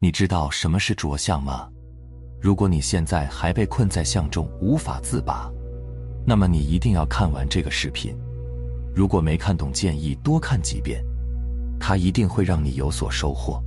你知道什么是着相吗？如果你现在还被困在相中无法自拔，那么你一定要看完这个视频。如果没看懂，建议多看几遍，它一定会让你有所收获。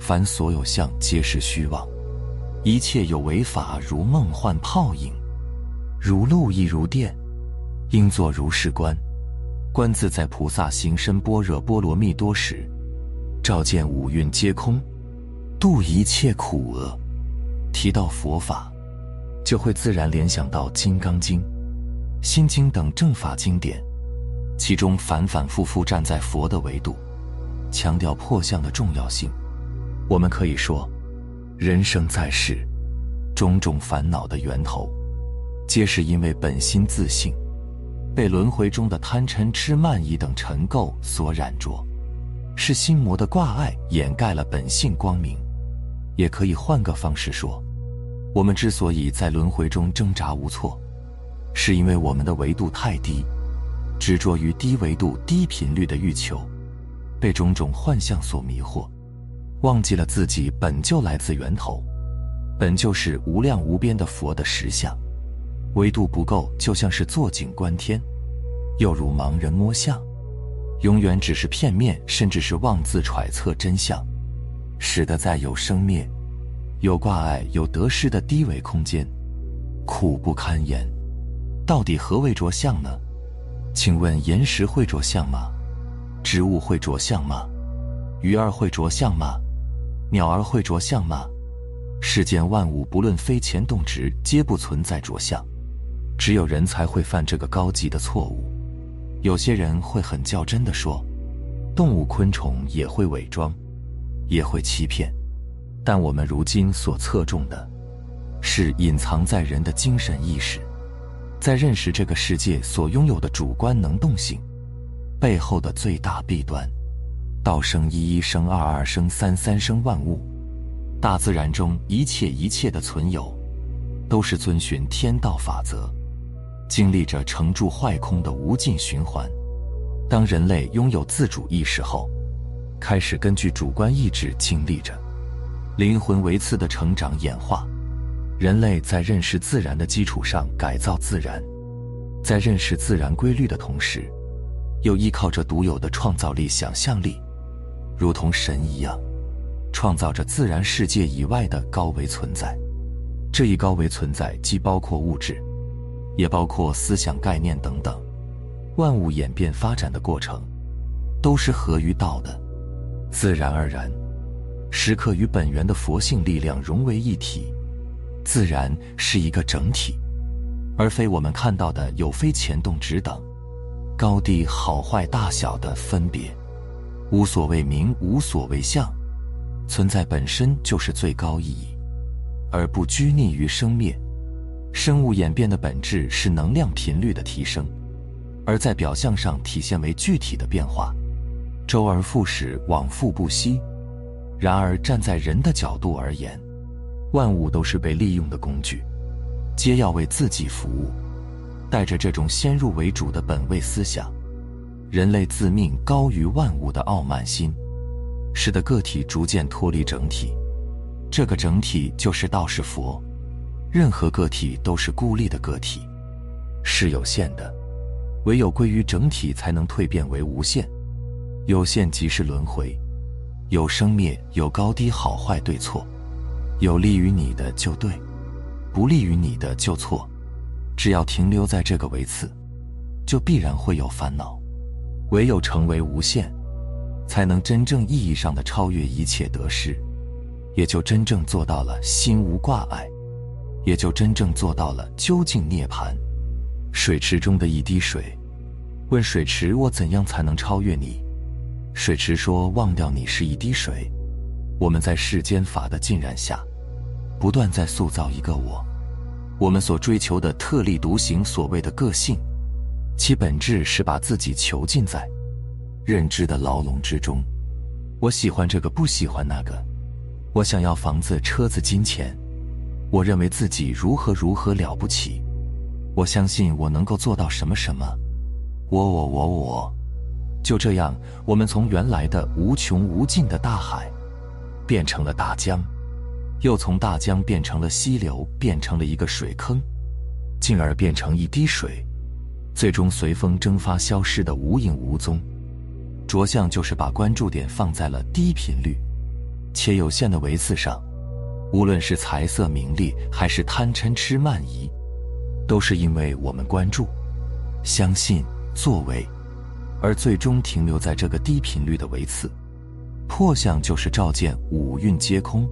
凡所有相，皆是虚妄；一切有为法，如梦幻泡影，如露亦如电，应作如是观。观自在菩萨行深般若波罗蜜多时，照见五蕴皆空，度一切苦厄。提到佛法，就会自然联想到《金刚经》《心经》等正法经典，其中反反复复站在佛的维度，强调破相的重要性。我们可以说，人生在世，种种烦恼的源头，皆是因为本心自性被轮回中的贪嗔痴慢疑等尘垢所染着，是心魔的挂碍掩盖了本性光明。也可以换个方式说，我们之所以在轮回中挣扎无措，是因为我们的维度太低，执着于低维度、低频率的欲求，被种种幻象所迷惑，忘记了自己本就来自源头，本就是无量无边的佛的实相。维度不够，就像是坐井观天，又如盲人摸象，永远只是片面，甚至是妄自揣测真相。使得在有生灭、有挂碍、有得失的低维空间，苦不堪言。到底何为着相呢？请问岩石会着相吗？植物会着相吗？鱼儿会着相吗？鸟儿会着相吗？世间万物不论飞前动植，皆不存在着相。只有人才会犯这个高级的错误。有些人会很较真的说，动物昆虫也会伪装。也会欺骗，但我们如今所侧重的，是隐藏在人的精神意识，在认识这个世界所拥有的主观能动性背后的最大弊端。道生一，一生二，二生三，三生万物。大自然中一切一切的存有，都是遵循天道法则，经历着成住坏空的无尽循环。当人类拥有自主意识后，开始根据主观意志经历着灵魂维次的成长演化，人类在认识自然的基础上改造自然，在认识自然规律的同时，又依靠着独有的创造力、想象力，如同神一样，创造着自然世界以外的高维存在。这一高维存在既包括物质，也包括思想概念等等。万物演变发展的过程，都是合于道的。自然而然，时刻与本源的佛性力量融为一体，自然是一个整体，而非我们看到的有非前动止等高低好坏大小的分别。无所谓名，无所谓相，存在本身就是最高意义，而不拘泥于生灭。生物演变的本质是能量频率的提升，而在表象上体现为具体的变化。周而复始，往复不息。然而，站在人的角度而言，万物都是被利用的工具，皆要为自己服务。带着这种先入为主的本位思想，人类自命高于万物的傲慢心，使得个体逐渐脱离整体。这个整体就是道是佛。任何个体都是孤立的个体，是有限的，唯有归于整体，才能蜕变为无限。有限即是轮回，有生灭，有高低好坏对错，有利于你的就对，不利于你的就错。只要停留在这个维次，就必然会有烦恼。唯有成为无限，才能真正意义上的超越一切得失，也就真正做到了心无挂碍，也就真正做到了究竟涅槃。水池中的一滴水，问水池：我怎样才能超越你？水池说：“忘掉你是一滴水。”我们在世间法的浸染下，不断在塑造一个我。我们所追求的特立独行，所谓的个性，其本质是把自己囚禁在认知的牢笼之中。我喜欢这个，不喜欢那个。我想要房子、车子、金钱。我认为自己如何如何了不起。我相信我能够做到什么什么。我我我我。就这样，我们从原来的无穷无尽的大海，变成了大江，又从大江变成了溪流，变成了一个水坑，进而变成一滴水，最终随风蒸发消失的无影无踪。着相就是把关注点放在了低频率且有限的维次上，无论是财色名利，还是贪嗔痴慢疑，都是因为我们关注、相信、作为，而最终停留在这个低频率的维次。破相就是照见五蕴皆空，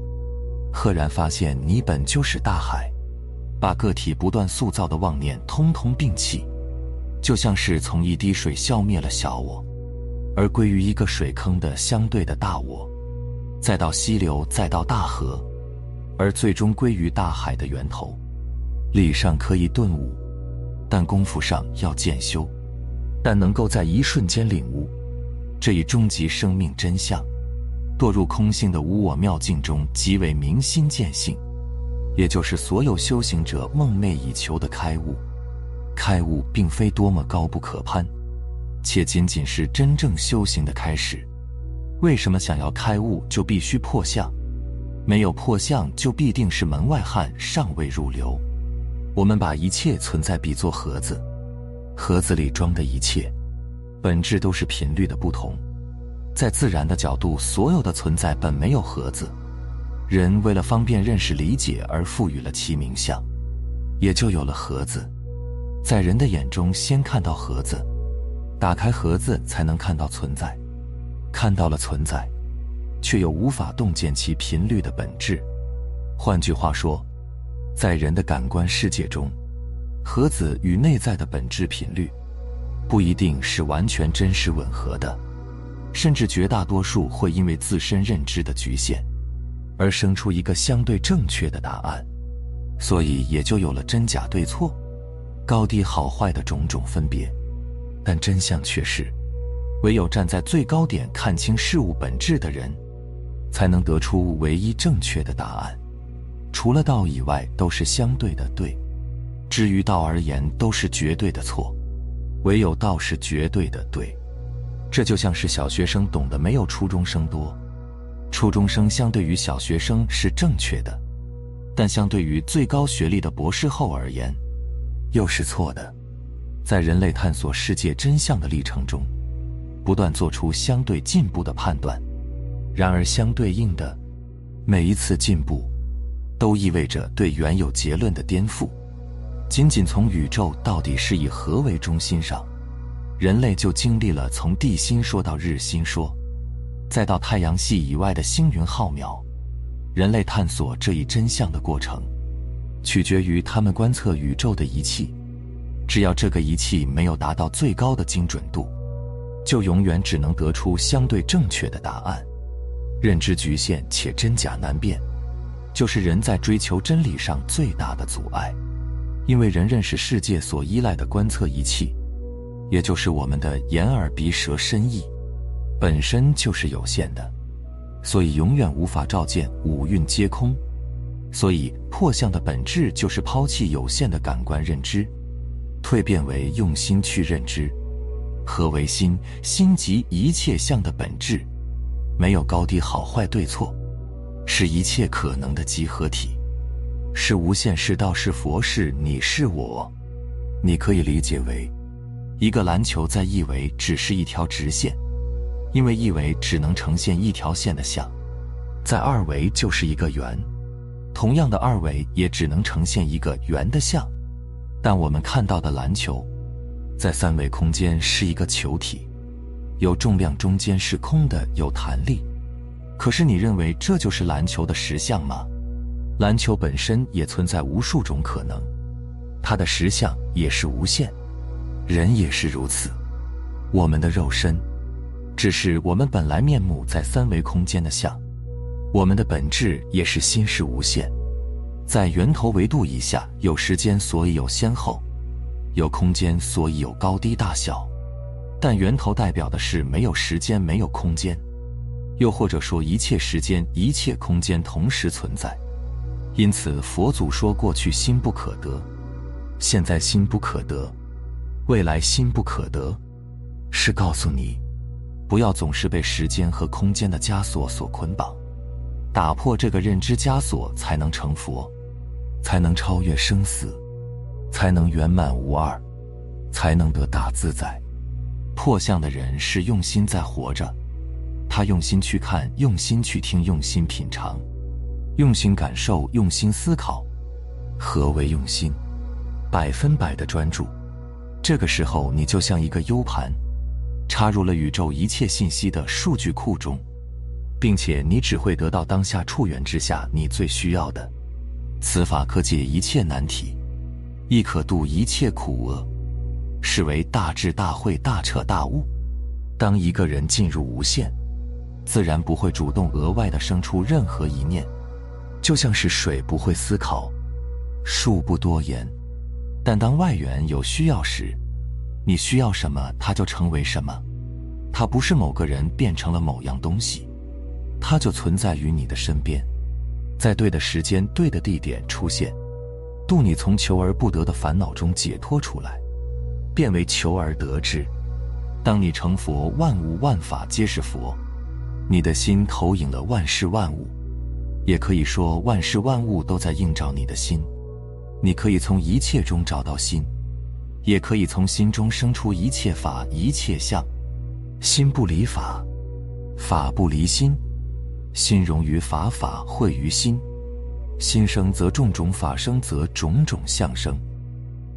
赫然发现你本就是大海，把个体不断塑造的妄念通通摒弃，就像是从一滴水消灭了小我。而归于一个水坑的相对的大我，再到溪流，再到大河，而最终归于大海的源头。理上可以顿悟，但功夫上要渐修。但能够在一瞬间领悟这一终极生命真相，堕入空性的无我妙境中，即为明心见性，也就是所有修行者梦寐以求的开悟。开悟并非多么高不可攀。且仅仅是真正修行的开始。为什么想要开悟就必须破相？没有破相就必定是门外汉，尚未入流。我们把一切存在比作盒子，盒子里装的一切，本质都是频率的不同。在自然的角度，所有的存在本没有盒子，人为了方便认识理解而赋予了其名相，也就有了盒子。在人的眼中，先看到盒子。打开盒子才能看到存在，看到了存在，却又无法洞见其频率的本质。换句话说，在人的感官世界中，盒子与内在的本质频率不一定是完全真实吻合的，甚至绝大多数会因为自身认知的局限而生出一个相对正确的答案，所以也就有了真假对错、高低好坏的种种分别。但真相却是，唯有站在最高点看清事物本质的人，才能得出唯一正确的答案。除了道以外，都是相对的对；至于道而言，都是绝对的错。唯有道是绝对的对。这就像是小学生懂得没有初中生多，初中生相对于小学生是正确的，但相对于最高学历的博士后而言，又是错的。在人类探索世界真相的历程中，不断做出相对进步的判断。然而，相对应的每一次进步，都意味着对原有结论的颠覆。仅仅从宇宙到底是以何为中心上，人类就经历了从地心说到日心说，再到太阳系以外的星云浩渺。人类探索这一真相的过程，取决于他们观测宇宙的仪器。只要这个仪器没有达到最高的精准度，就永远只能得出相对正确的答案。认知局限且真假难辨，就是人在追求真理上最大的阻碍。因为人认识世界所依赖的观测仪器，也就是我们的眼耳鼻舌身意，本身就是有限的，所以永远无法照见五蕴皆空。所以破相的本质就是抛弃有限的感官认知。蜕变为用心去认知，何为心？心即一切相的本质，没有高低好坏对错，是一切可能的集合体，是无限，是道，是佛，是你是我。你可以理解为，一个篮球在一维只是一条直线，因为一维只能呈现一条线的像，在二维就是一个圆，同样的二维也只能呈现一个圆的像。但我们看到的篮球，在三维空间是一个球体，有重量，中间是空的，有弹力。可是你认为这就是篮球的实像吗？篮球本身也存在无数种可能，它的实相也是无限。人也是如此，我们的肉身，只是我们本来面目在三维空间的像，我们的本质也是心是无限。在源头维度以下，有时间，所以有先后；有空间，所以有高低大小。但源头代表的是没有时间，没有空间，又或者说一切时间、一切空间同时存在。因此，佛祖说：过去心不可得，现在心不可得，未来心不可得，是告诉你，不要总是被时间和空间的枷锁所捆绑。打破这个认知枷锁，才能成佛，才能超越生死，才能圆满无二，才能得大自在。破相的人是用心在活着，他用心去看，用心去听，用心品尝，用心感受，用心思考。何为用心？百分百的专注。这个时候，你就像一个 U 盘，插入了宇宙一切信息的数据库中，并且你只会得到当下触缘之下你最需要的。此法可解一切难题，亦可度一切苦厄。是为大智大慧大彻大悟。当一个人进入无限，自然不会主动额外的生出任何一念，就像是水不会思考，树不多言。但当外缘有需要时，你需要什么，它就成为什么。它不是某个人变成了某样东西，它就存在于你的身边，在对的时间、对的地点出现，度你从求而不得的烦恼中解脱出来。变为求而得之。当你成佛，万物万法皆是佛，你的心投影了万事万物，也可以说万事万物都在映照你的心。你可以从一切中找到心，也可以从心中生出一切法、一切相。心不离法，法不离心，心融于法，法汇于心。心生则种种法生，则种种相生。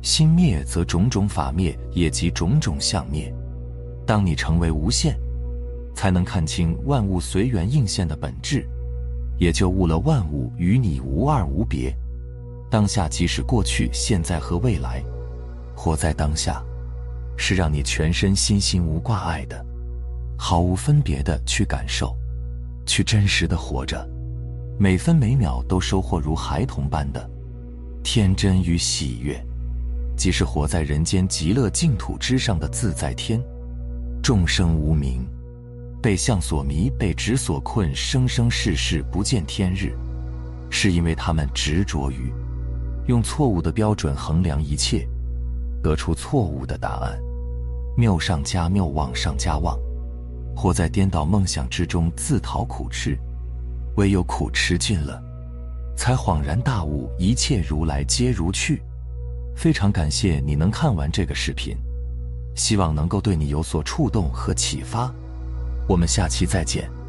心灭则种种法灭，也即种种相灭。当你成为无限，才能看清万物随缘应现的本质，也就悟了万物与你无二无别。当下即是过去、现在和未来，活在当下，是让你全身心心无挂碍的，毫无分别的去感受，去真实的活着，每分每秒都收获如孩童般的天真与喜悦。即是活在人间极乐净土之上的自在天，众生无名，被相所迷，被执所困，生生世世不见天日，是因为他们执着于用错误的标准衡量一切，得出错误的答案，谬上加谬，妄上加妄，活在颠倒梦想之中，自讨苦吃。唯有苦吃尽了，才恍然大悟，一切如来皆如去。非常感谢你能看完这个视频，希望能够对你有所触动和启发。我们下期再见。